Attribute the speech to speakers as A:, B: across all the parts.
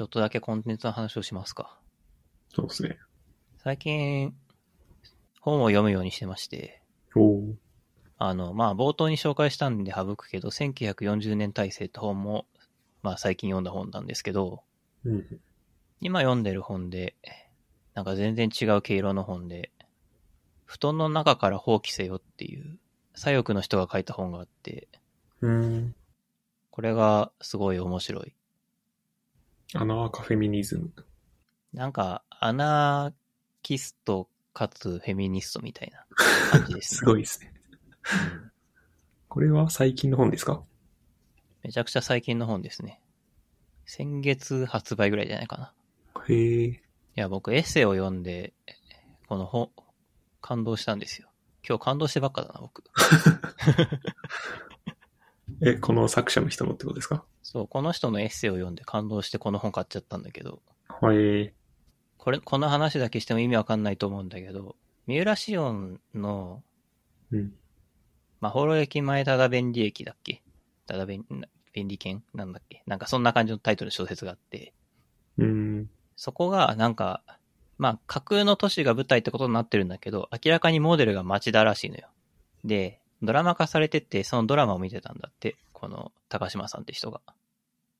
A: ちょっとだけコンテンツの話をしますか。
B: そうですね。
A: 最近、本を読むようにしてまして。あの、まあ、冒頭に紹介したんで省くけど、1940年体制って本も、まあ、最近読んだ本なんですけど、
B: うん。
A: 今読んでる本で、なんか全然違う毛色の本で、布団の中から放棄せよっていう、左翼の人が書いた本があって、
B: うん。
A: これがすごい面白い。
B: アナーカフェミニズム。
A: なんか、アナーキストかつフェミニストみたいな感じですね。
B: すごいですね。
A: うん
B: これは最近の本ですか？
A: めちゃくちゃ最近の本ですね。先月発売ぐらいじゃないかな。
B: へえ。
A: いや、僕エッセイを読んで、この本、感動したんですよ。今日感動してばっかだな、僕。
B: え、この作者の人のってことですか？
A: そう、この人のエッセイを読んで感動してこの本買っちゃったんだけど、
B: はい。
A: これ、この話だけしても意味わかんないと思うんだけど、三浦紫音の、
B: うん。
A: まほろ駅前ただ便利駅だっけ？ただ便、な便利券なんだっけ？なんかそんな感じのタイトルの小説があって、
B: うん。
A: そこがなんか、まあ架空の都市が舞台ってことになってるんだけど、明らかにモデルが町田らしいのよ。で、ドラマ化されてて、そのドラマを見てたんだって、この高島さんって人が。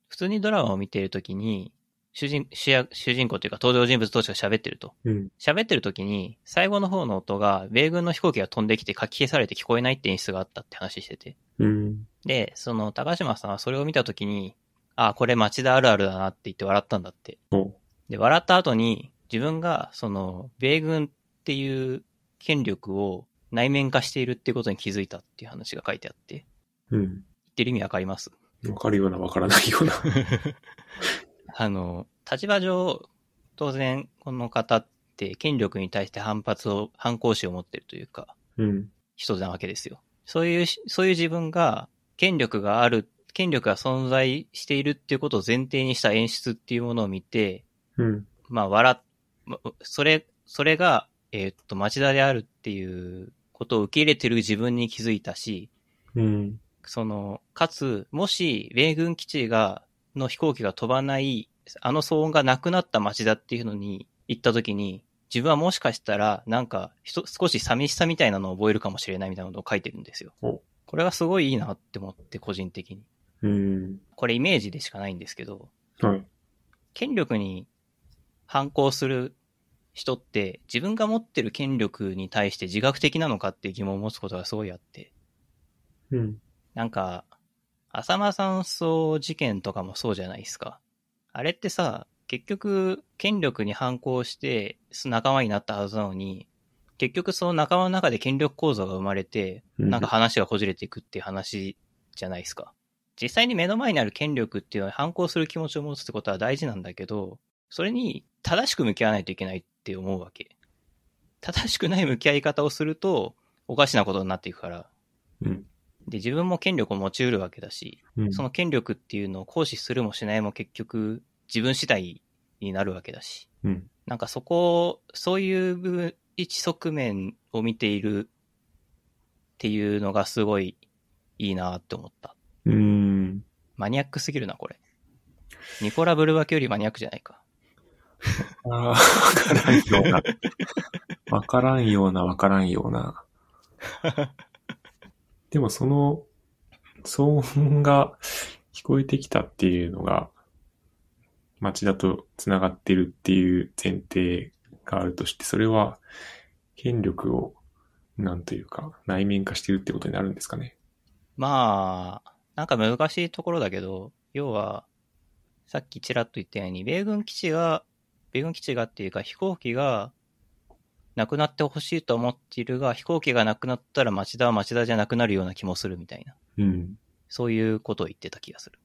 A: 普通にドラマを見ているときに、主人、主役、主人公というか登場人物同士が喋ってると。
B: うん。
A: 喋ってる時に、最後の方の音が、米軍の飛行機が飛んできて書き消されて聞こえないって演出があったって話してて。
B: うん。
A: で、その高島さんはそれを見た時に、あ、これ町田あるあるだなって言って笑ったんだって。
B: お
A: で、笑った後に、自分が、その、米軍っていう権力を内面化しているっていうことに気づいたっていう話が書いてあって、言
B: うん。
A: ってる意味わかります？
B: わかるようなわからないような。
A: あの、立場上、当然、この方って権力に対して反発を、反抗心を持ってるというか、
B: うん。
A: 人なわけですよ。そういうし、そういう自分が、権力がある、権力が存在しているっていうことを前提にした演出っていうものを見て、
B: うん。
A: まあ、笑それ、それが、えーっと、町田であるっていうことを受け入れてる自分に気づいたし、
B: うん。
A: その、かつ、もし、米軍基地が、の飛行機が飛ばない、あの騒音がなくなった町だっていうのに行った時に、自分はもしかしたら、なんか、少し寂しさみたいなのを覚えるかもしれないみたいなことを書いてるんですよ
B: お。
A: これがすごいいいなって思って、個人的に。
B: うん。
A: これイメージでしかないんですけど、
B: はい。
A: 権力に反抗する人って、自分が持ってる権力に対して自覚的なのかっていう疑問を持つことがすごいあって、
B: うん。
A: なんか、浅間山荘事件とかもそうじゃないですか。あれってさ、結局、権力に反抗して、仲間になったはずなのに、結局その仲間の中で権力構造が生まれて、
B: うん
A: なんか話がこじれていくっていう話じゃないですか。実際に目の前にある権力っていうのは反抗する気持ちを持つってことは大事なんだけど、それに正しく向き合わないといけないって思うわけ。正しくない向き合い方をすると、おかしなことになっていくから。
B: うん。
A: で、自分も権力を持ち得るわけだし、
B: うん。
A: その権力っていうのを行使するもしないも結局自分次第になるわけだし、
B: うん。
A: なんかそこを、そういう部分、一側面を見ているっていうのがすごいいいなって思った。
B: うん。
A: マニアックすぎるな、これ。ニコラ・ブルバケよりマニアックじゃないか。
B: ああ、わからんような。わからんような、わからんような。でもその、騒音が聞こえてきたっていうのが、街だと繋がってるっていう前提があるとして、それは権力を、なんというか、内面化してるってことになるんですかね。
A: まあ、なんか難しいところだけど、要は、さっきちらっと言ったように、米軍基地が、米軍基地がっていうか飛行機がなくなってほしいと思っているが、飛行機がなくなったら町田は町田じゃなくなるような気もするみたいな。
B: うん。
A: そういうことを言ってた気がする。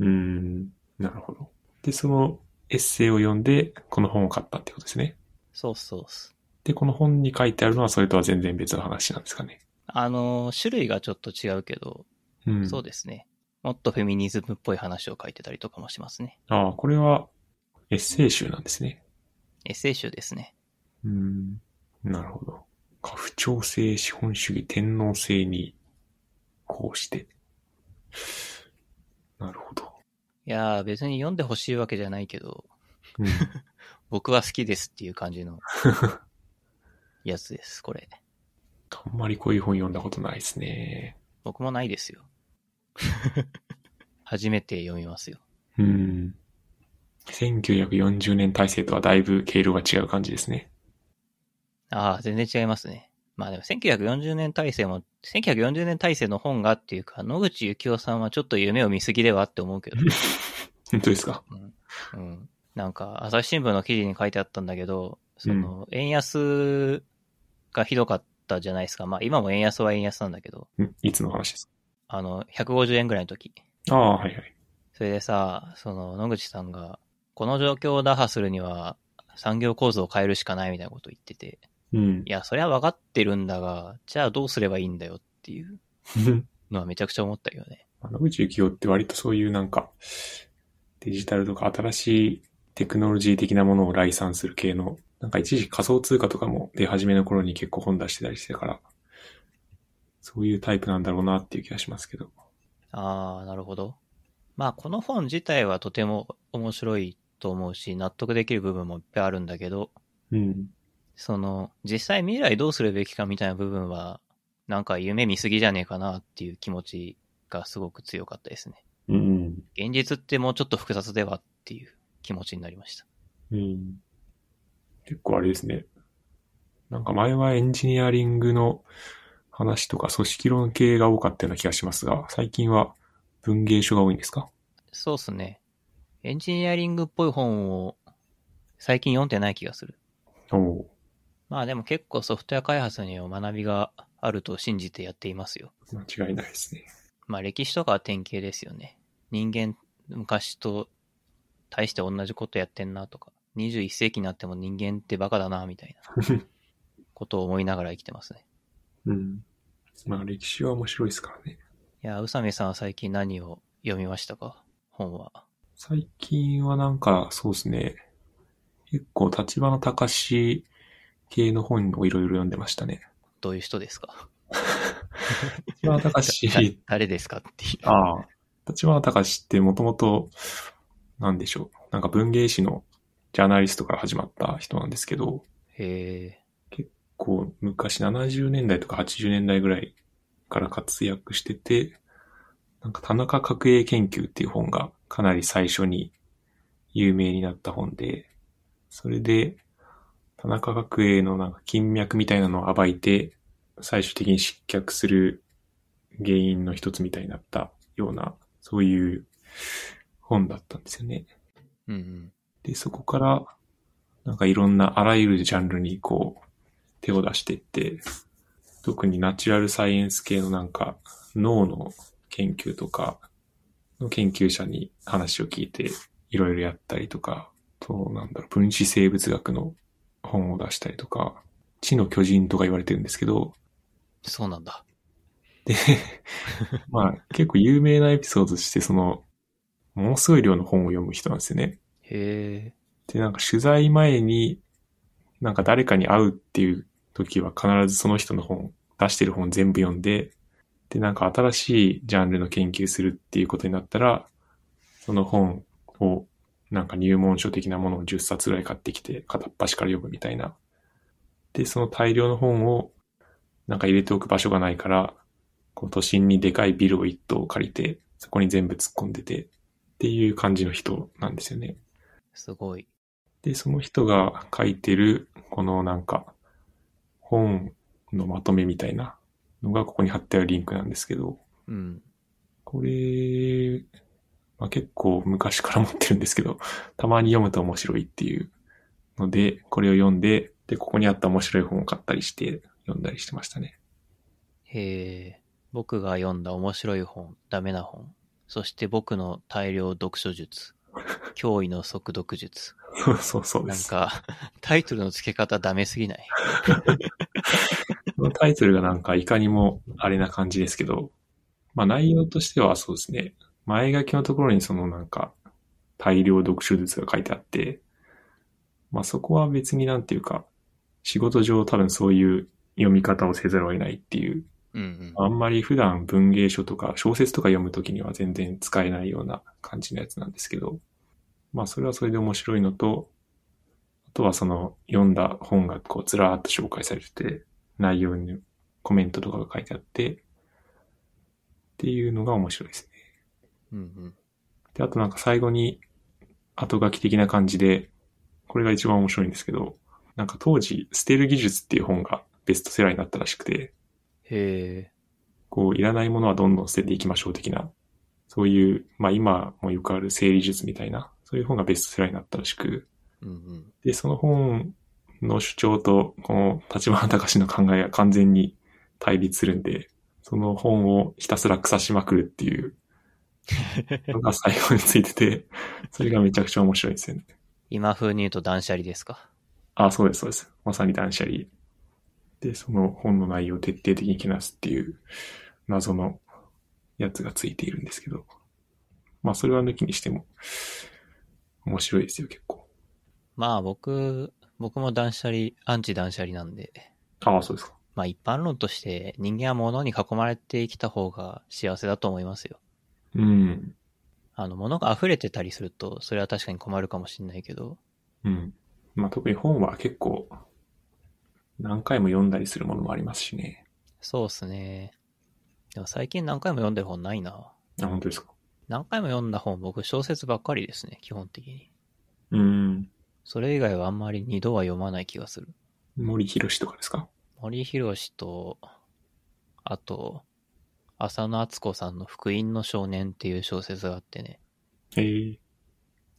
B: うーん。なるほど。で、そのエッセイを読んで、この本を買ったってことですね。
A: そうそう。
B: で、この本に書いてあるのはそれとは全然別の話なんですかね。
A: あの、種類がちょっと違うけど、
B: うん。
A: そうですね。もっとフェミニズムっぽい話を書いてたりとかもしますね。
B: ああ、これはエッセイ集なんですね。
A: エッセイ集ですね。
B: うん。なるほど。家父長制資本主義天皇制にこうして。なるほど。
A: いやー、別に読んでほしいわけじゃないけど、
B: うん。
A: 僕は好きですっていう感じの やつです、これ。
B: あんまりこういう本読んだことないですね。
A: 僕もないですよ。初めて読みますよ。
B: うん。1940年体制とはだいぶ経路が違う感じですね。
A: ああ、全然違いますね。まあでも1940年体制も、1940年体制の本がっていうか、野口幸雄さんはちょっと夢を見すぎではって思うけど。
B: 本当ですか？
A: うん。なんか、朝日新聞の記事に書いてあったんだけど、その、円安がひどかったじゃないですか。まあ今も円安は円安なんだけど、
B: んいつの話です
A: あの、150円ぐらいの時。
B: かああ、はいはい。
A: それでさ、その、野口さんが、この状況を打破するには、産業構造を変えるしかないみたいなことを言ってて、
B: うん
A: い。や、それは分かってるんだが、じゃあどうすればいいんだよっていう のはめちゃくちゃ思ったよね。
B: 野口幸雄って割とそういうなんか、デジタルとか新しいテクノロジー的なものを来産する系の、なんか一時仮想通貨とかも出始めの頃に結構本出してたりしてから、そういうタイプなんだろうなっていう気がしますけど。
A: あー、なるほど。まあ、この本自体はとても面白いと思うし、納得できる部分もいっぱいあるんだけど、
B: うん。
A: その、実際未来どうするべきかみたいな部分は、なんか夢見すぎじゃねえかなっていう気持ちがすごく強かったですね。
B: うん。
A: 現実ってもうちょっと複雑ではっていう気持ちになりました。
B: うん。結構あれですね。なんか前はエンジニアリングの話とか組織論系が多かったような気がしますが、最近は文芸書が多いんですか？
A: そうっすね。エンジニアリングっぽい本を最近読んでない気がする。
B: おお
A: まあでも結構ソフトウェア開発には学びがあると信じてやっていますよ。
B: 間違いないですね。
A: まあ歴史とかは典型ですよね。人間、昔と対して同じことやってんなとか、21世紀になっても人間ってバカだな、みたいな ことを思いながら生きてますね。
B: うん。まあ歴史は面白いですからね。
A: いや、宇佐美さんは最近何を読みましたか？本は。
B: 最近はなんかそうですね。結構立花隆系の本をいろいろ読んでましたね。
A: どういう人ですか？
B: 立花隆
A: だ誰ですかっていう。
B: ああ。立花隆ってもともと、なんでしょう。なんか文芸誌のジャーナリストから始まった人なんですけど、
A: へえ。
B: こう、昔70年代とか80年代ぐらいから活躍してて、なんか田中角栄研究っていう本がかなり最初に有名になった本で、それで田中角栄のなんか金脈みたいなのを暴いて、最終的に失脚する原因の一つみたいになったような、そういう本だったんですよね。
A: うんうん。
B: で、そこから、なんかいろんなあらゆるジャンルにこう、手を出していって、特にナチュラルサイエンス系のなんか脳の研究とかの研究者に話を聞いていろいろやったりとか、と、なんだろう、分子生物学の本を出したりとか、知の巨人とか言われてるんですけど、
A: そうなんだ。
B: で、まあ結構有名なエピソードとしてその、ものすごい量の本を読む人なんですよね。
A: へえ。
B: で、なんか取材前に、なんか誰かに会うっていう時は必ずその人の本、出してる本全部読んで、で、なんか新しいジャンルの研究するっていうことになったら、その本を、なんか入門書的なものを10冊ぐらい買ってきて、片っ端から読むみたいな。で、その大量の本を、なんか入れておく場所がないから、こう都心にでかいビルを一棟借りて、そこに全部突っ込んでて、っていう感じの人なんですよね。
A: すごい。
B: で、その人が書いてる、このなんか、本のまとめみたいなのがここに貼ってあるリンクなんですけど、
A: うん。
B: これ、まあ、結構昔から持ってるんですけど、たまに読むと面白いっていうので、これを読んで、で、ここにあった面白い本を買ったりして、読んだりしてましたね。
A: へえ。僕が読んだ面白い本、ダメな本。そして僕の大量読書術。驚異の速読術。
B: そうそうそうです。
A: なんか、タイトルの付け方ダメすぎない？
B: こ のタイトルがなんかいかにもあれな感じですけど、まあ内容としてはそうですね。前書きのところにそのなんか大量読書術が書いてあって、まあそこは別になんていうか、仕事上多分そういう読み方をせざるを得ないっていう
A: うん
B: あんまり普段文芸書とか小説とか読むときには全然使えないような感じのやつなんですけど、まあそれはそれで面白いのと、あとはその読んだ本がこうずらーっと紹介されてて、内容にコメントとかが書いてあって、っていうのが面白いですね。
A: うん。うん
B: で、あとなんか最後に後書き的な感じで、これが一番面白いんですけど、なんか当時、捨てる技術っていう本がベストセラーになったらしくて、
A: へえ。
B: こう、いらないものはどんどん捨てていきましょう的な、そういう、まあ今もよくある整理術みたいな、そういう本がベストセラーになったらしく、
A: うんうん。
B: で、その本の主張と、この立花隆の考えが完全に対立するんで、その本をひたすら腐しまくるっていう のが最後についてて、それがめちゃくちゃ面白いですよね。
A: 今風に言うと断捨離ですか？
B: あ、そうです、そうです。まさに断捨離。で、その本の内容を徹底的にけなすっていう謎のやつがついているんですけど。まあ、それは抜きにしても面白いですよ、結構。
A: まあ僕、僕も断捨離、アンチ断捨離なんで、
B: ああ、そうですか。
A: まあ一般論として人間は物に囲まれて生きた方が幸せだと思いますよ。
B: うん。
A: あの、物が溢れてたりすると、それは確かに困るかもしれないけど、
B: うん。まあ、特に本は結構何回も読んだりするものもありますしね。
A: そうっすね。でも最近何回も読んでる本ないな。
B: あ、本当ですか。
A: 何回も読んだ本、僕小説ばっかりですね、基本的に。
B: うん。
A: それ以外はあんまり二度は読まない気がする。
B: 森博とかですか？
A: 森博と、あと、浅野敦子さんの福音の少年っていう小説があってね。
B: へえ。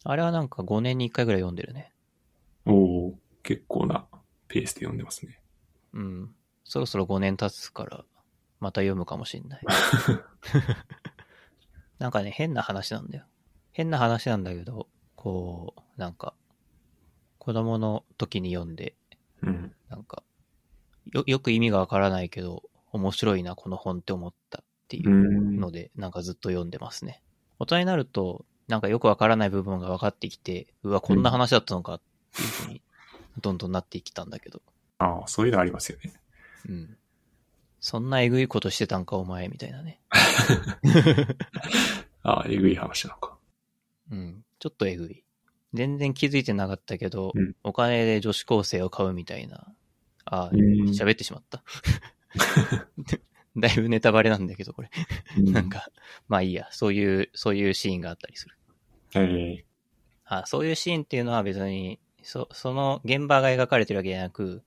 A: あれはなんか5年に1回ぐらい読んでるね。
B: おお結構なペースで読んでますね。
A: うん。そろそろ5年経つから、また読むかもしんない。なんかね、変な話なんだよ。変な話なんだけど、こう、なんか、子供の時に読んで、
B: うん。
A: なんか、よ、よく意味がわからないけど、面白いな、この本って思ったっていううんので、なんかずっと読んでますね。大人になると、なんかよくわからない部分が分かってきて、うわ、こんな話だったのかっていうふうに、どんどんなってきたんだけど。
B: ああ、そういうのありますよね。
A: うん。そんなえぐいことしてたんか、お前、みたいなね。
B: ああ、えぐい話なのか。
A: うん。ちょっとえぐい。全然気づいてなかったけど、
B: うん
A: お金で女子高生を買うみたいな。ああ、
B: うん
A: 喋ってしまった。だいぶネタバレなんだけど、これ。なんか、まあいいや、そういう、そういうシーンがあったりする。
B: ええ
A: あそういうシーンっていうのは別に、そ、その現場が描かれてるわけじゃなく、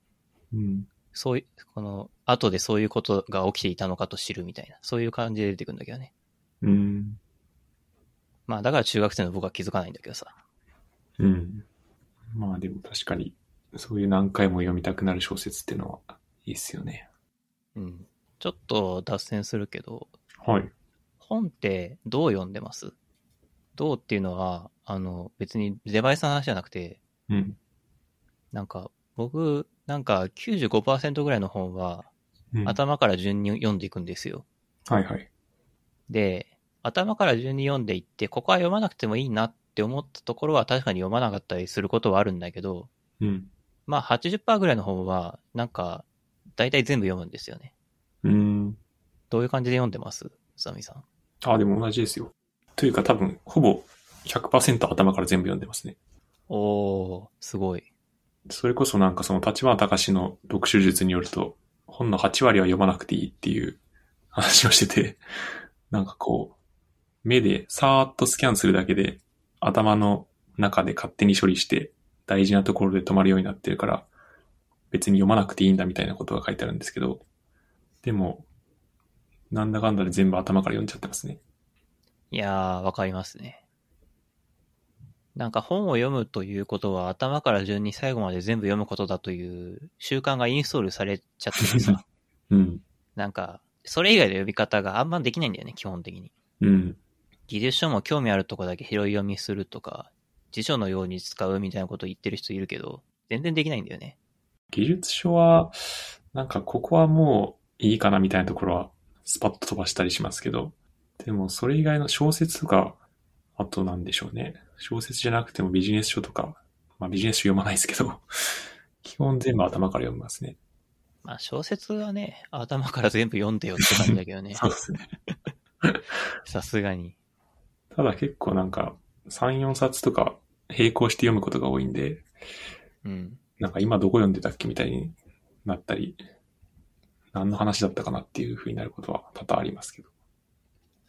B: うん。
A: そういう、この、後でそういうことが起きていたのかと知るみたいな、そういう感じで出てくるんだけどね。
B: うん。
A: まあだから中学生の僕は気づかないんだけどさ。
B: うん。まあでも確かに、そういう何回も読みたくなる小説っていうのはいいっすよね。
A: うん。ちょっと脱線するけど、
B: はい。
A: 本ってどう読んでます？どうっていうのは、あの、別にデバイスの話じゃなくて、
B: うん。
A: なんか、僕、なんか95%ぐらいの本は、
B: うん、
A: 頭から順に読んでいくんですよ。
B: はいはい。
A: で、頭から順に読んでいって、ここは読まなくてもいいなって思ったところは確かに読まなかったりすることはあるんだけど、
B: うん。
A: まあ80%ぐらいの本は、なんか、大体全部読むんですよね。
B: うん。
A: どういう感じで読んでます？サミさん。
B: あ、でも同じですよ。というか多分、ほぼ100%頭から全部読んでますね。
A: おー、すごい。
B: それこそなんかその立花隆の読書術によると、本の8割は読まなくていいっていう 話をしてて、なんかこう、目でさーっとスキャンするだけで、頭の中で勝手に処理して、大事なところで止まるようになってるから、別に読まなくていいんだみたいなことが書いてあるんですけど、でも、なんだかんだで全部頭から読んじゃってますね。
A: いやー、わかりますね。なんか本を読むということは頭から順に最後まで全部読むことだという習慣がインストールされちゃっててさ、
B: うん。
A: なんか、それ以外の読み方があんまできないんだよね、基本的に。
B: うん。
A: 技術書も興味あるとこだけ拾い読みするとか、辞書のように使うみたいなことを言ってる人いるけど、全然できないんだよね。
B: 技術書は、なんかここはもういいかなみたいなところはスパッと飛ばしたりしますけど、でもそれ以外の小説とか、あとなんでしょうね。小説じゃなくてもビジネス書とか、まあビジネス書読まないですけど、基本全部頭から読みますね。
A: まあ小説はね、頭から全部読んでよって感じだけどね。
B: そうですね。
A: さすがに。
B: ただ結構なんか、3、4冊とか並行して読むことが多いんで、
A: うん。
B: なんか今どこ読んでたっけみたいになったり、何の話だったかなっていう風になることは多々ありますけど。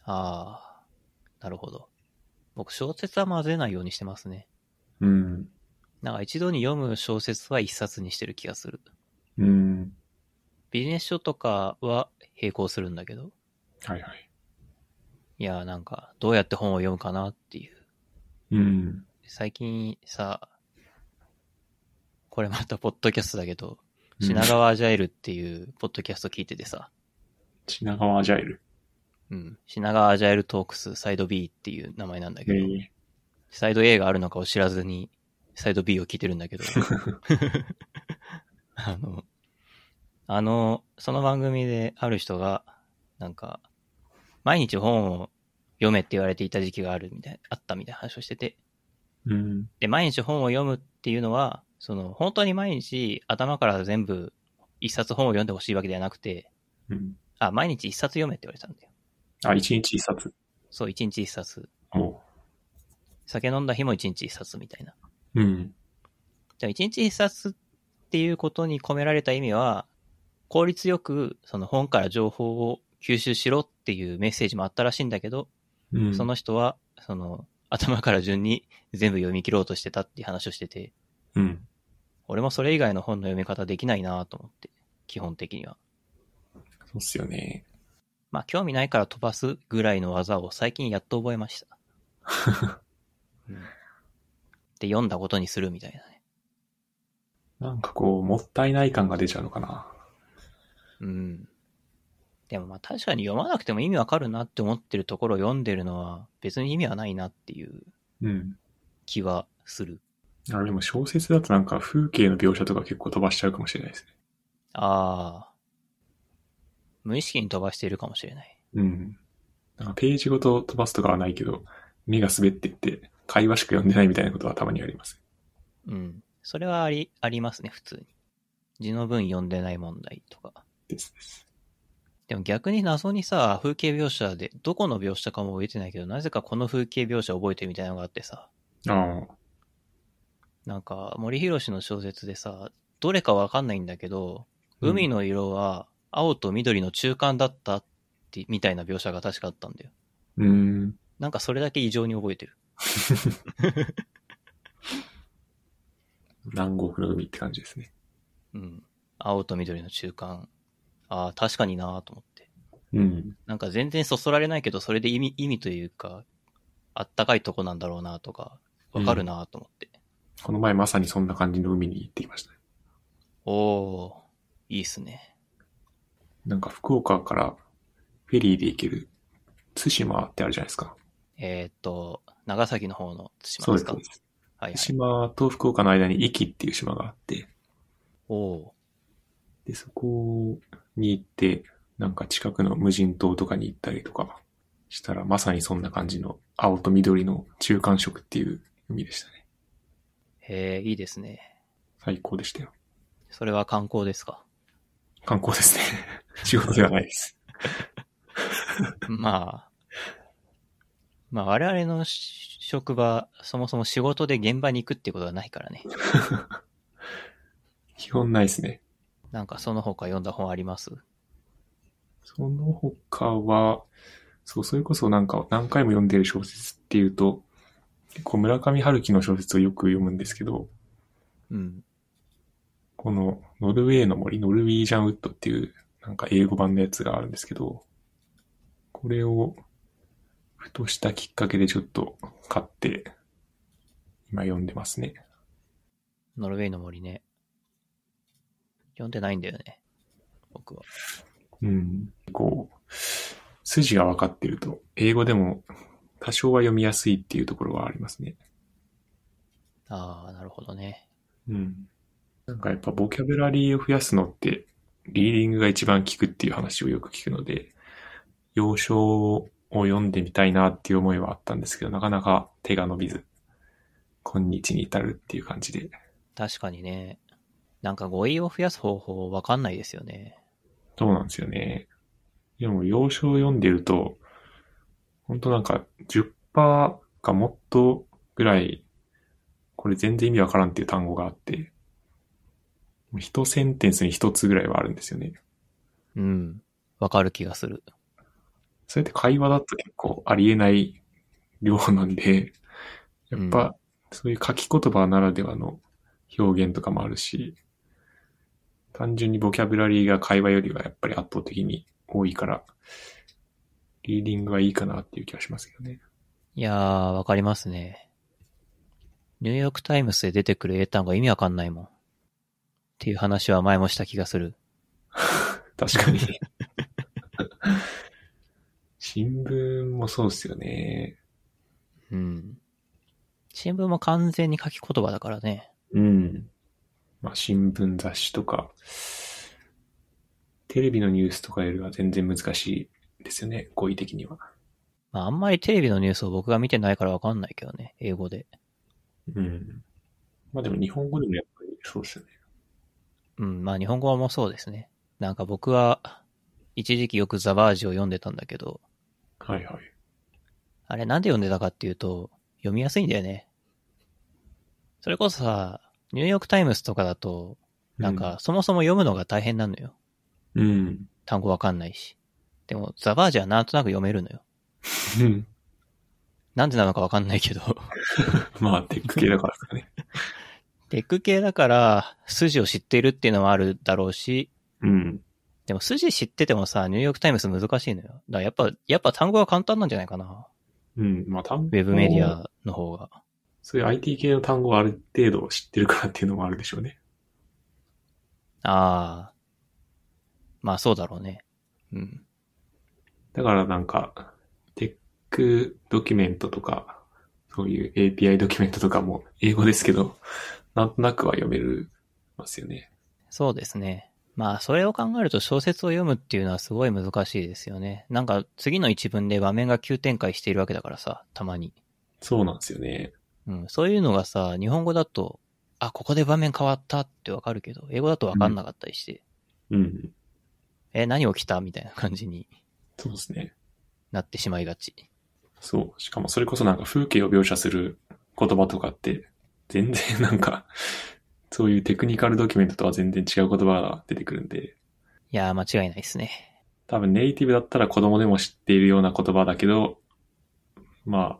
A: ああ、なるほど。僕小説は混ぜないようにしてますね。
B: うん。
A: なんか一度に読む小説は一冊にしてる気がする。
B: うん。
A: ビジネス書とかは並行するんだけど。
B: はいはい。
A: いや、なんか、どうやって本を読むかなっていう。
B: うん。
A: 最近さ、これまたポッドキャストだけど、
B: うん
A: 品川アジャイルっていうポッドキャスト聞いててさ、
B: 品川アジャイル。
A: うん。品川アジャイルトークスサイド B っていう名前なんだけど、
B: えー
A: サイド A があるのかを知らずに、サイド B を聞いてるんだけど、あの、あの、その番組である人が、なんか、毎日本を読めって言われていた時期があるみたい、あったみたいな話をしてて、
B: うん。
A: で、毎日本を読むっていうのは、その、本当に毎日頭から全部一冊本を読んでほしいわけではなくて、
B: うん。
A: あ、毎日一冊読めって言われたんだよ。
B: あ、一日一冊。
A: そう、一日一冊。
B: お
A: 酒飲んだ日も一日一冊みたいな。
B: うん。
A: じゃあ一日一冊っていうことに込められた意味は、効率よくその本から情報を吸収しろっていうメッセージもあったらしいんだけど、
B: うん。
A: その人は、その、頭から順に全部読み切ろうとしてたっていう話をしてて、
B: うん。
A: 俺もそれ以外の本の読み方できないなと思って、基本的には。
B: そうっすよね。
A: まあ、興味ないから飛ばすぐらいの技を最近やっと覚えました。うんで、読んだことにするみたいなね。
B: なんかこう、もったいない感が出ちゃうのかな。
A: うん。でもまあ確かに読まなくても意味わかるなって思ってるところを読んでるのは別に意味はないなっていう
B: うん。
A: 気はする。
B: あ、でも小説だとなんか風景の描写とか結構飛ばしちゃうかもしれないですね。
A: ああ。無意識に飛ばしているかもしれない。
B: うん。なんかページごと飛ばすとかはないけど、目が滑ってって、会話しか読んでないみたいなことはたまにあります。
A: うん。それはあり、ありますね、普通に。字の文読んでない問題とか。
B: ですです。
A: でも逆に謎にさ、風景描写で、どこの描写かも覚えてないけど、なぜかこの風景描写覚えてるみたいなのがあってさ、
B: ああ。
A: なんか森博の小説でさ、どれかわかんないんだけど、
B: うん
A: 海の色は青と緑の中間だったって、みたいな描写が確かあったんだよ。
B: うーん。
A: なんかそれだけ異常に覚えてる。
B: 南国の海って感じですね。
A: うん。青と緑の中間。ああ、確かになーと思って。
B: うん。
A: なんか全然そそられないけど、それで意味、意味というか、あったかいとこなんだろうなとか、わかるなと思って。
B: この前まさにそんな感じの海に行ってきましたね。
A: おー、いいっすね。
B: なんか福岡からフェリーで行ける対馬ってあるじゃないですか。
A: えーっと、長崎の方の対馬ですか？
B: そうです。
A: はいはい。
B: 対馬と福岡の間に壱岐っていう島があって、
A: おー、
B: で、そこに行って、なんか近くの無人島とかに行ったりとかしたら、まさにそんな感じの青と緑の中間色っていう海でしたね。
A: へえ、いいですね。
B: 最高でしたよ。
A: それは観光ですか？
B: 観光ですね。仕事ではないです。
A: まあ、まあ我々のし職場、そもそも仕事で現場に行くってことがないからね。
B: 基本ないですね。
A: なんかその他読んだ本あります？
B: その他は、そう、それこそなんか何回も読んでる小説っていうと、結構村上春樹の小説をよく読むんですけど、
A: うん。
B: このノルウェーの森、ノルウィージャンウッドっていうなんか英語版のやつがあるんですけど、これをふとしたきっかけでちょっと買って、今読んでますね。
A: ノルウェーの森ね。読んでないんだよね。僕は。
B: うん。こう、筋が分かってると、英語でも多少は読みやすいっていうところはありますね。
A: ああ、なるほどね。
B: うん。なんかやっぱボキャブラリーを増やすのって、リーディングが一番効くっていう話をよく聞くので、要所を読んでみたいなっていう思いはあったんですけど、なかなか手が伸びず、今日に至るっていう感じで。
A: 確かにね。なんか語彙を増やす方法わかんないですよね。
B: そうなんですよね。でも、要所を読んでると、本当なんか10%かもっとぐらい、これ全然意味わからんっていう単語があって、一センテンスに一つぐらいはあるんですよね。
A: うん。わかる気がする。
B: それって会話だと結構ありえない量なんで、やっぱ、そういう書き言葉ならではの表現とかもあるし、単純にボキャブラリーが会話よりはやっぱり圧倒的に多いから、リーディングはいいかなっていう気がしますけどね。
A: いやー、わかりますね。ニューヨークタイムズで出てくる英単語意味わかんないもん。っていう話は前もした気がする。
B: 確かに。新聞もそうですよね。
A: うん。新聞も完全に書き言葉だからね。
B: うん。まあ、新聞雑誌とか、テレビのニュースとかよりは全然難しいですよね、語彙的には。
A: まあ、あんまりテレビのニュースを僕が見てないからわかんないけどね。英語で。
B: うん。まあでも日本語でもやっぱりそうですよね。
A: うん、まあ日本語もそうですね。なんか僕は、一時期よくザバージを読んでたんだけど、
B: はいはい。
A: あれなんで読んでたかっていうと、読みやすいんだよね。それこそさ、ニューヨークタイムズとかだと、なんかそもそも読むのが大変なのよ。
B: うん。
A: 単語わかんないし。でも、ザバージはなんとなく読めるのよ。
B: うん。
A: なんでなのかわかんないけど。
B: まあ、テック系だからですかね。
A: テック系だから、筋を知っているっていうのもあるだろうし、
B: うん。
A: でも筋知っててもさ、ニューヨークタイムズ難しいのよ。だからやっぱ、やっぱ単語は簡単なんじゃないかな。
B: うん。まあ、単語。
A: ウェブメディ。アの方が。
B: そういう IT 系の単語をある程度知ってるからっていうのもあるでしょうね。
A: ああ。まあそうだろうね。うん。
B: だからなんか、テックドキュメントとか、そういう API ドキュメントとかも英語ですけど、なんとなくは読めるますよね。
A: そうですね。まあそれを考えると小説を読むっていうのはすごい難しいですよね。なんか次の一文で場面が急展開しているわけだからさ、たまに。
B: そうなんですよね。
A: うん。そういうのがさ、日本語だと、あ、ここで場面変わったってわかるけど、英語だとわかんなかったりして、
B: うん。
A: え、何起きたみたいな感じに
B: そうですね。
A: なってしまいがち。
B: そう。しかもそれこそなんか風景を描写する言葉とかって、全然なんか、そういうテクニカルドキュメントとは全然違う言葉が出てくるんで、
A: いやー、間違いないですね。
B: 多分ネイティブだったら子供でも知っているような言葉だけど、まあ、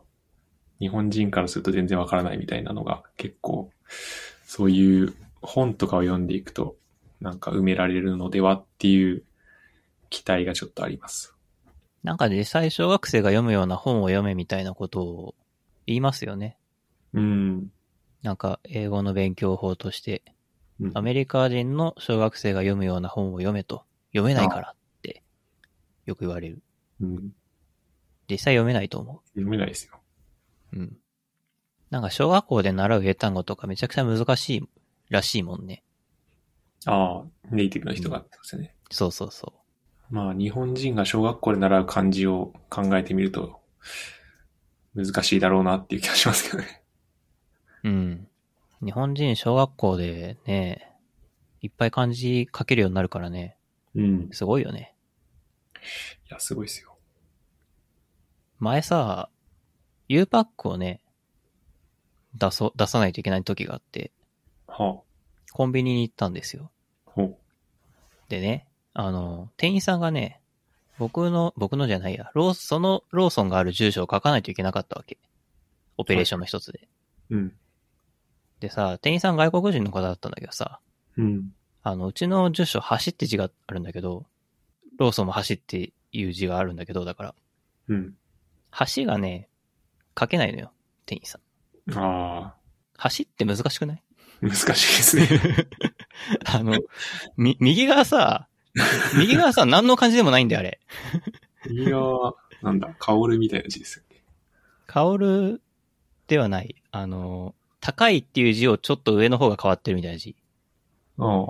B: 日本人からすると全然わからないみたいなのが結構、そういう本とかを読んでいくと、なんか埋められるのではっていう期待がちょっとあります。
A: なんか実際小学生が読むような本を読めみたいなことを言いますよね。
B: うん。
A: なんか英語の勉強法として、
B: うん
A: アメリカ人の小学生が読むような本を読めと、読めないからってよく言われる。
B: うん。
A: 実際読めないと思
B: 読めないですよ。
A: う。うん。なんか小学校で習う英単語とかめちゃくちゃ難しいらしいもんね。
B: ああ、ネイティブの人がってことですよね。
A: そうそうそ
B: まあ、日本人が小学校で習う漢字を考えてみると、難しいだろうなっていう気がしますけどね。
A: う。うん。日本人小学校でね、いっぱい漢字書けるようになるからね、
B: うん。い
A: すごいよね。
B: や、すごいですよ。
A: 前さ、U パックをね、出そう、出さないといけない時があって、
B: は
A: コンビニに行ったんですよ。でね、あの、店員さんがね、僕の、僕のじゃないや、ローそのローソンがある住所を書かないといけなかったわけ。オペレーションの一つで。
B: う。うん。
A: でさ、店員さん外国人の方だったんだけどさ、
B: うん。
A: あの、うちの住所、走って字があるんだけど、ローソンも走っていう字があるんだけど、だから、
B: うん。
A: 橋がね、書けないのよ、店員さん。
B: ああ、
A: 橋って難しくない？
B: 難しいですね。
A: あの、み、右側さ、右側さ、何の漢字でもないんだよ、あれ。
B: 右側は、なんだ、香るみたいな字ですよね。
A: 香るではない。あの、高いっていう字をちょっと上の方が変わってるみたいな字。
B: ああ。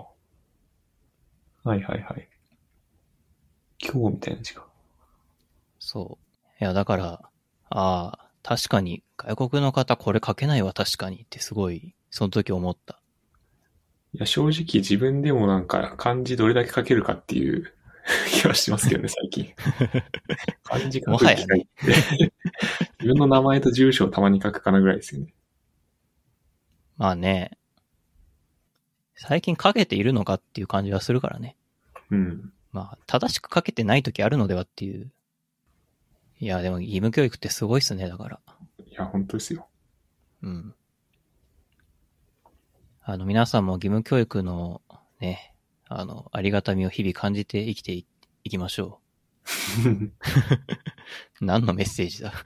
B: はいはいはい。今日みたいな字が。
A: そう。いや、だから、ああ、確かに、外国の方これ書けないわ、確かにってすごい、その時思った。
B: いや、正直自分でもなんか漢字どれだけ書けるかっていう 気はしてますけどね、最近。漢字書く機会って、自分の名前と住所をたまに書くかなぐらいですよね。
A: まあね、最近書けているのかっていう感じはするからね。
B: うん。
A: まあ、正しく書けてない時あるのではっていう。いや、でも義務教育ってすごいっすね、だから。
B: いや、本当ですよ。
A: うん。あの、皆さんも義務教育のね、あの、ありがたみを日々感じて生きていいきましょう。何のメッセージだ？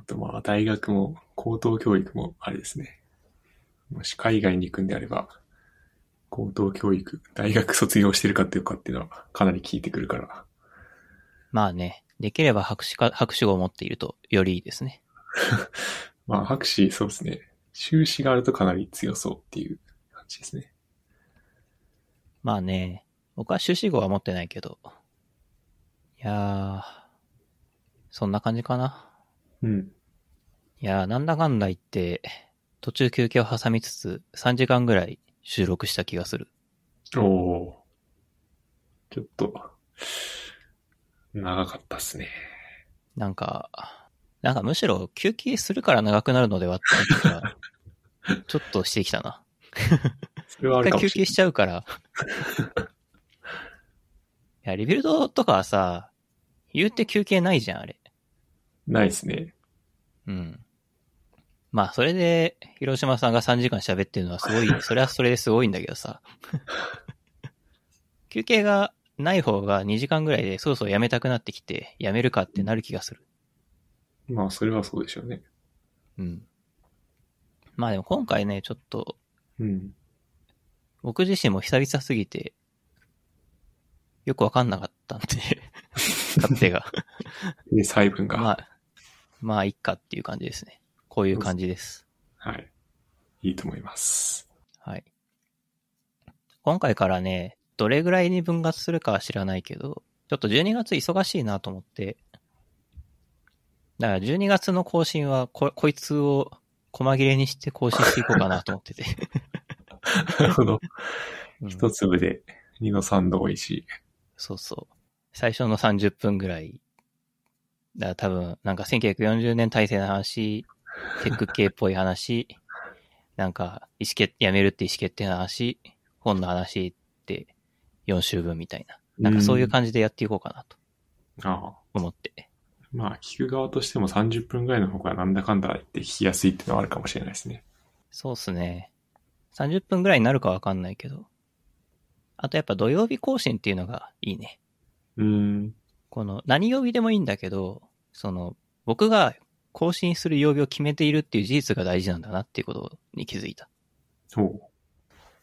B: あとまあ、大学も高等教育もあれですね。もし海外に行くんであれば、高等教育、大学卒業してるかっていうかっていうのはかなり効いてくるから。
A: まあね、できれば博士か、博士号を持っているとよりいいですね。
B: まあ、博士、そうですね。修士があるとかなり強そうっていう感じですね。
A: まあね、僕は修士号は持ってないけど。いやー、そんな感じかな。
B: うん。
A: いやー、なんだかんだ言って、途中休憩を挟みつつ、3時間ぐらい収録した気がする。
B: おおーちょっと、長かったっすね。
A: なんか、なんかむしろ休憩するから長くなるのではって ちょっとしてきたな。
B: それはあ
A: 一回休憩
B: るかもし
A: ちゃうから。いや、リビルドとかはさ、言うて休憩ないじゃん、あれ。
B: ないですね。
A: うん。まあ、それで、広島さんが3時間喋ってるのはすごい、それはそれですごいんだけどさ。休憩がない方が2時間ぐらいでそろそろやめたくなってきて、やめるかってなる気がする。
B: まあ、それはそうでしょうね。
A: うん。まあでも今回ね、ちょっと、
B: うん。
A: 僕自身も久々すぎて、よくわかんなかったんで、勝手が。
B: で、細分が。
A: まあ、まあ、いっかっていう感じですね。こういう感じです。
B: はい。いいと思います。
A: はい。今回からね、どれぐらいに分割するかは知らないけど、ちょっと12月忙しいなと思って、だから12月の更新はこ、こいつを細切れにして更新していこうかなと思ってて。
B: なるほど。
A: うん
B: 一粒で二の三度美味しい。
A: そうそう。最初の30分ぐらい。だから多分、なんか1940年体制の話、テック系っぽい話、なんか、意思決、やめるって意思決定の話、本の話って4週分みたいな。なんかそういう感じでやっていこうかなと
B: ああ。
A: 思って。
B: まあ、聞く側としても30分ぐらいの方がなんだかんだ言って聞きやすいっていうのはあるかもしれないですね。
A: そうっすね。30分ぐらいになるかわかんないけど。あとやっぱ土曜日更新っていうのがいいね。
B: うーん。
A: この何曜日でもいいんだけど、その僕が更新する曜日を決めているっていう事実が大事なんだなっていうことに気づいた。
B: お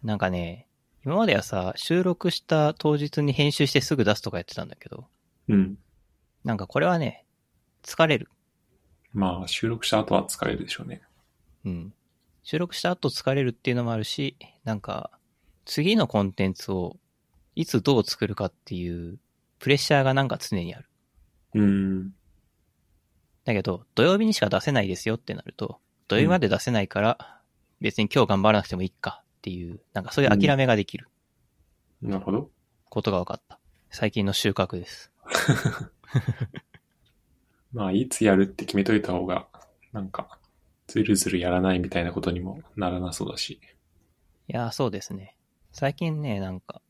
A: なんかね、今まではさ、収録した当日に編集してすぐ出すとかやってたんだけど、
B: うん。
A: なんかこれはね、疲れる。
B: まあ、収録した後は疲れるでしょうね。
A: うん。収録した後疲れるっていうのもあるし、なんか、次のコンテンツをいつどう作るかっていうプレッシャーがなんか常にある。
B: うーん。
A: だけど、土曜日にしか出せないですよってなると、土曜日まで出せないから、別に今日頑張らなくてもいいかっていう、なんかそういう諦めができる
B: なるほど。
A: ことが分かった。最近の収穫です。
B: まあ、いつやるって決めといた方が、なんか、ずるずるやらないみたいなことにもならなそうだし。
A: いやー、そうですね。最近ね、なんか、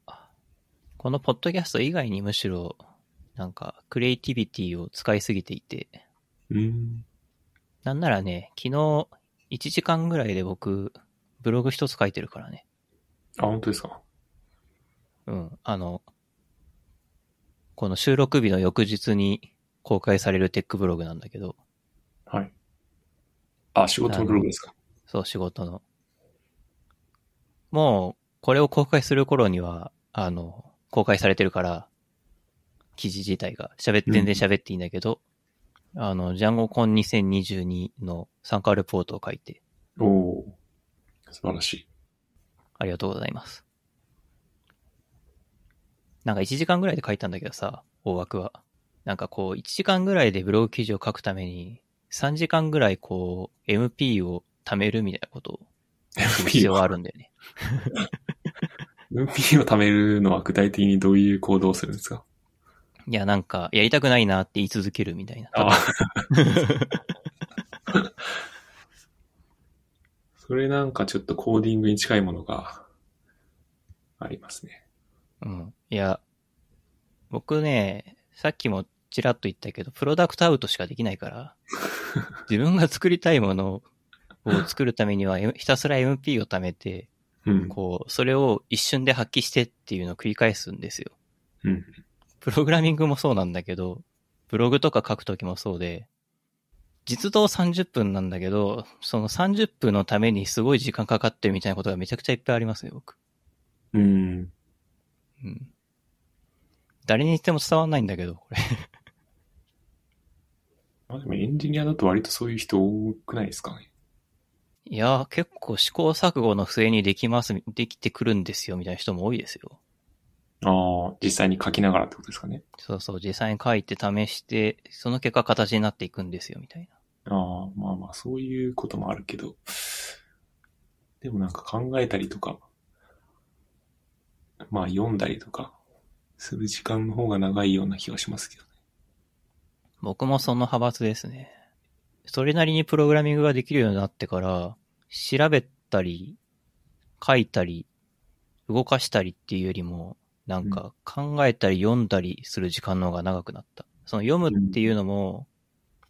A: このポッドキャスト以外にむしろ、なんか、クリエイティビティを使いすぎていて、
B: うーん。
A: なんならね、昨日、1時間ぐらいで僕、ブログ一つ書いてるからね。
B: あ、本当ですか？
A: うん。あの、この収録日の翌日に公開されるテックブログなんだけど、
B: はい。あ、仕事のブログですか？
A: そう、仕事の。もう、これを公開する頃には、あの、公開されてるから、記事自体が喋って、全然喋っていいんだけど、あの、ジャンゴコン2022の参加レポートを書いて、
B: おお素晴らしい。
A: ありがとうございます。なんか1時間ぐらいで書いたんだけどさ、大枠は。なんかこう、1時間ぐらいでブログ記事を書くために、3時間ぐらいこう、MP を貯めるみたいなことを必要があ
B: を、
A: るんだよね。
B: MP を貯めるのは具体的にどういう行動をするんですか？
A: いや、なんか、やりたくないなって言い続けるみたいな。
B: あ それなんかちょっとコーディングに近いものがありますね。
A: うん。いや、僕ね、さっきもちらっと言ったけど、プロダクトアウトしかできないから、自分が作りたいものを作るためには、ひたすら MP を貯めて、
B: うん。
A: こう、それを一瞬で発揮してっていうのを繰り返すんですよ。
B: うん。
A: プログラミングもそうなんだけど、ブログとか書くときもそうで、実動30分なんだけど、その30分のためにすごい時間かかってるみたいなことがめちゃくちゃいっぱいありますよ、僕。
B: うん。
A: うん。誰に言っても伝わんないんだけど、これ。
B: まあでもエンジニアだと割とそういう人多くないですかね。
A: いやー、結構試行錯誤の末にできます、できてくるんですよ、みたいな人も多いですよ。
B: ああ、実際に書きながらってことですかね。
A: そうそう、実際に書いて試して、その結果形になっていくんですよ、みたいな。
B: ああ、まあまあ、そういうこともあるけど、でもなんか考えたりとか、まあ読んだりとか、する時間の方が長いような気がしますけどね。
A: 僕もその派閥ですね。それなりにプログラミングができるようになってから、調べたり、書いたり、動かしたりっていうよりも、なんか考えたり読んだりする時間の方が長くなった。その読むっていうのも、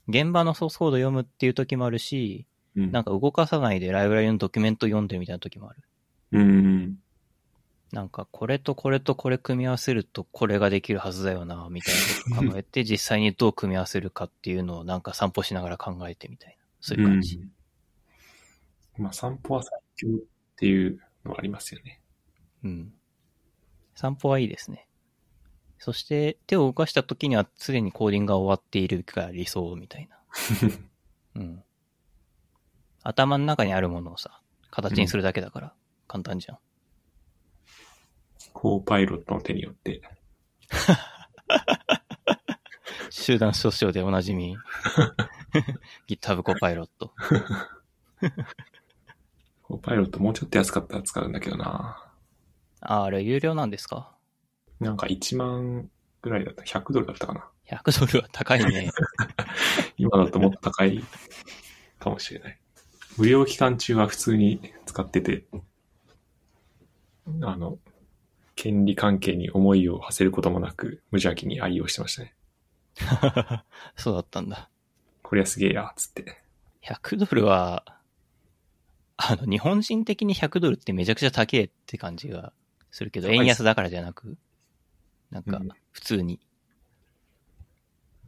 A: 現場のソースコード読むっていう時もあるし、
B: うん。
A: なんか動かさないでライブラリのドキュメント読んでるみたいな時もある。
B: うん。
A: なんかこれとこれとこれ組み合わせるとこれができるはずだよな、みたいなことを考えて、実際にどう組み合わせるかっていうのをなんか散歩しながら考えてみたいな。そういう感じ。
B: うん。まあ散歩は最強っていうのはありますよね。
A: うん。散歩はいいですね。そして手を動かした時にはすでにコーディングが終わっているが理想みたいな。うん。頭の中にあるものをさ、形にするだけだから簡単じゃん。
B: コーパイロットの手によって。
A: 集団訴訟でおなじみ。GitHub コパイロット。
B: コーパイロットもうちょっと安かったら使うんだけどな。
A: あ、あれ有料なんですか？
B: なんか1万ぐらいだった。100ドルだったかな。
A: 100ドルは高いね。
B: 今だともっと高いかもしれない。無料期間中は普通に使ってて、あの、権利関係に思いを馳せることもなく、無邪気に愛用してましたね。
A: そうだったんだ。
B: こりゃすげえや、つって。
A: 100ドルは、あの、日本人的に100ドルってめちゃくちゃ高えって感じがするけど、円安だからじゃなく、なんか
B: うん、
A: 普通に。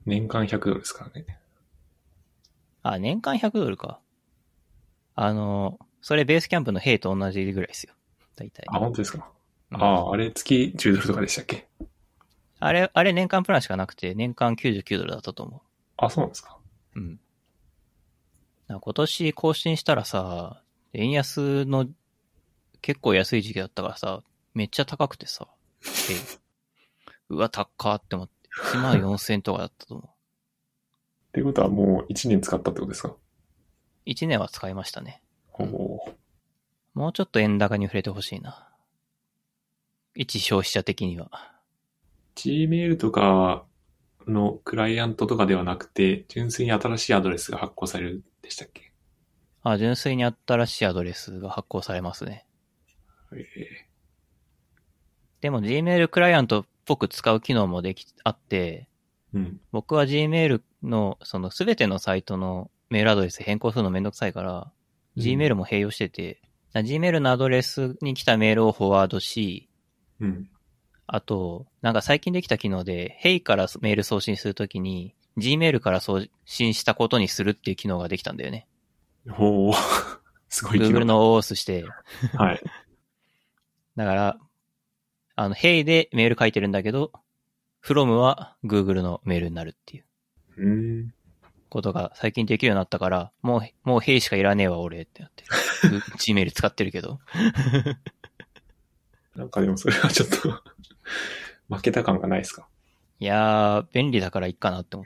B: 年間100ドルですからね。
A: あ、年間100ドルか。あの、それベースキャンプの兵と同じぐらいですよ。大体。
B: あ、本当ですか？
A: うん
B: ああ、あれ月10ドルとかでしたっけ？
A: あれ、あれ年間プランしかなくて、年間99ドルだったと思
B: あ、そうなんですか？
A: う。うん。今年更新したらさ、円安の結構安い時期だったからさ、めっちゃ高くてさ、でうわ、高っって思って、1万4000とかだったと思う。
B: っていうことはもう1年使ったってことですか
A: ？1年は使いましたね。
B: おおー
A: もうちょっと円高に触れてほしいな。一消費者的には。
B: Gmail とかのクライアントとかではなくて、純粋に新しいアドレスが発行されるでしたっけ？
A: あ、純粋に新しいアドレスが発行されますね。
B: ええ
A: でも Gmail クライアントっぽく使う機能もでき、あって、
B: うん。
A: 僕は Gmail のそのすべてのサイトのメールアドレス変更するのめんどくさいから、Gmail も併用してて、な Gmail のアドレスに来たメールをフォワードし、
B: うん。
A: あと、なんか最近できた機能で、Hey からメール送信するときに、Gmail から送信したことにするっていう機能ができたんだよね。
B: ほう。すごい機能
A: Google の OS して、
B: はい。
A: だから、あの、Hey でメール書いてるんだけど、from は Google のメールになるっていう
B: うーん。
A: ことが最近できるようになったから、もう、もう Hey しかいらねえわ、俺ってなってる。Gmail 使ってるけど。
B: なんかでもそれはちょっと負けた感がないですか？
A: いやー、便利だからいいかなって思っ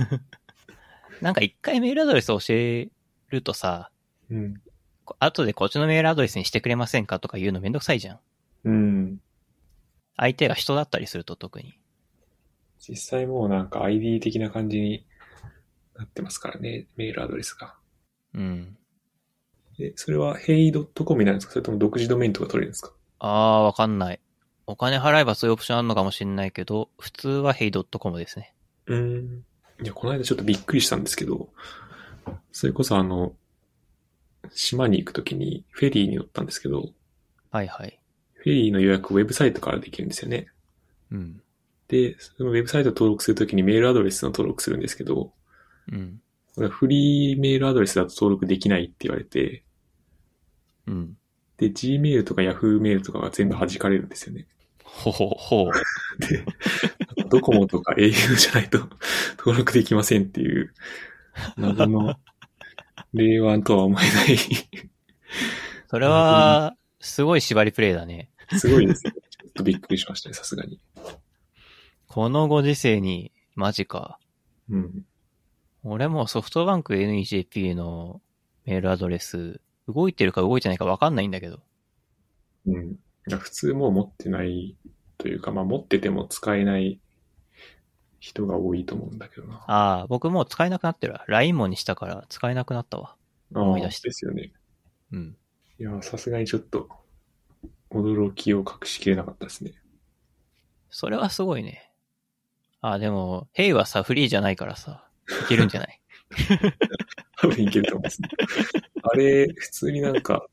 A: てる。なんか一回メールアドレス教えるとさ、
B: うん。
A: こ後でこっちのメールアドレスにしてくれませんかとか言うのめんどくさいじゃん。
B: うん。
A: 相手が人だったりすると特に。
B: 実際もうなんか ID 的な感じになってますからね、メールアドレスが。
A: うん。
B: え、それは hey.com になるんですか？それとも独自ドメインとか取れるんですか？
A: あー、わかんない。お金払えばそういうオプションあるのかもしれないけど、普通は hey.com ですね。
B: うーん。いや、この間ちょっとびっくりしたんですけど、それこそあの、島に行くときにフェリーに乗ったんですけど、
A: はいはい。
B: フェリーの予約をウェブサイトからできるんですよね。
A: うん。
B: で、そのウェブサイト登録するときにメールアドレスの登録するんですけど、
A: うん。
B: これフリーメールアドレスだと登録できないって言われて、
A: うん。
B: で、Gmail とか Yahoo メールとかが全部弾かれるんですよね。
A: ほほほう。
B: で、ドコモとか au じゃないと 登録できませんっていう、謎の、令和とは思えない、
A: それは、すごい縛りプレイだね。
B: すごいですね。ちょっとびっくりしましたね、さすがに。
A: このご時世に、マジか。
B: うん。
A: 俺もソフトバンク NEJP のメールアドレス、動いてるか動いてないかわかんないんだけど。
B: うん。いや、普通もう持ってないというか、まあ持ってても使えない人が多いと思うんだけどな。
A: ああ、僕もう使えなくなってるわ。LINE もにしたから使えなくなったわ。
B: あ
A: 思い出して
B: ですよね。
A: うん。
B: いや、さすがにちょっと、驚きを隠しきれなかったですね。
A: それはすごいね。ああ、でも、ヘイはさ、フリーじゃないからさ、いけるんじゃない？
B: 多分いけると思いますね。あれ、普通になんか、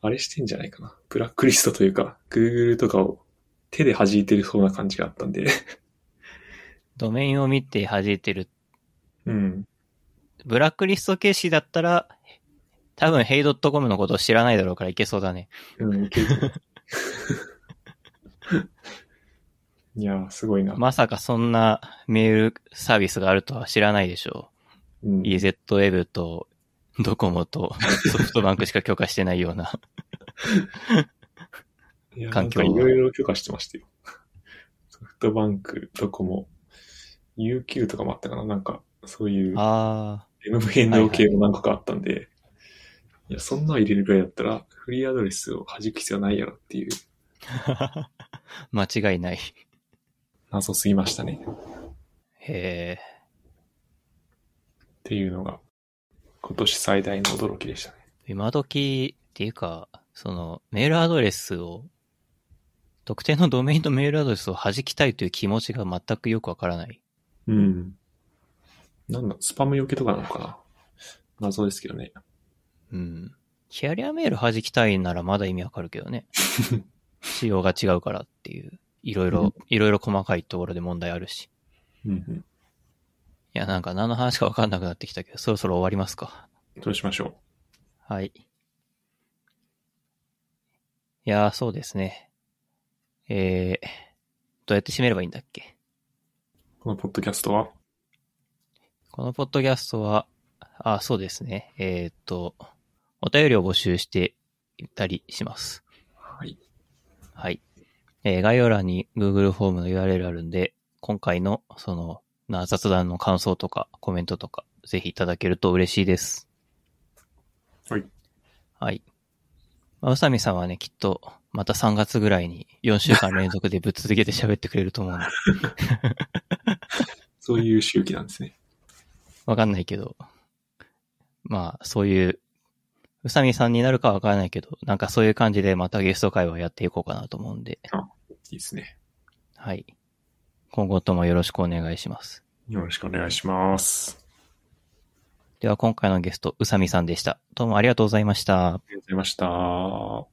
B: あれしてんじゃないかな。ブラックリストというか、Google とかを手で弾いてるそうな感じがあったんで。
A: ドメインを見て弾いてる。
B: うん。
A: ブラックリスト形式だったら、多分、ヘイ .com のことを知らないだろうからいけそうだね。
B: うん、いける。いやー、すごいな。
A: まさかそんなメールサービスがあるとは知らないでしょ
B: うん
A: う。EZ ウェブとドコモとソフトバンクしか許可してないような。
B: いや
A: 環境
B: いろいろ許可してましたよ。ソフトバンク、ドコモ、UQ とかもあったかななんか、そういう
A: あ
B: MVNO 系も何個かあったんで、いや、そんなの入れるぐらいだったら、フリーアドレスを弾く必要ないやろっていう
A: あ、間違いない。
B: 謎すぎましたね。
A: へえ。
B: っていうのが、今年最大の驚きでしたね。
A: 今時っていうか、そのメールアドレスを、特定のドメインのメールアドレスを弾きたいという気持ちが全くよくわからない。
B: うん。なんだ、スパムよけとかなのかな？謎ですけどね。
A: うん。キャリアメール弾きたいならまだ意味わかるけどね。仕様が違うからっていう。いろいうろ
B: ん、
A: いろいろ細かいところで問題あるし。いや、なんか何の話かわかんなくなってきたけど、そろそろ終わりますか。
B: どうしましょ
A: はい。いやー、そうですね。えー、どうやって締めればいいんだっけ？
B: うこのポッドキャストは？
A: このポッドキャストは、あ、そうですね。えーっと、お便りを募集していたりします。
B: はい。
A: はい。えー概要欄に Google フォームの URL あるんで、今回のその、な雑談の感想とかコメントとか、ぜひいただけると嬉しいです。
B: はい。
A: はい。まあ、うさみさんはね、きっと、また3月ぐらいに4週間連続でぶっ続けて喋ってくれると思うんで、
B: そういう周期なんですね。
A: わかんないけど、まあ、そういう、うさみさんになるかはわからないけど、なんかそういう感じでまたゲスト会話やっていこうかなと思うんで、
B: いいですね。
A: はい。今後ともよろしくお願いします。
B: よろしくお願いします。
A: では今回のゲスト、うさみさんでした。どうもありがとうございました。
B: ありがとうございました。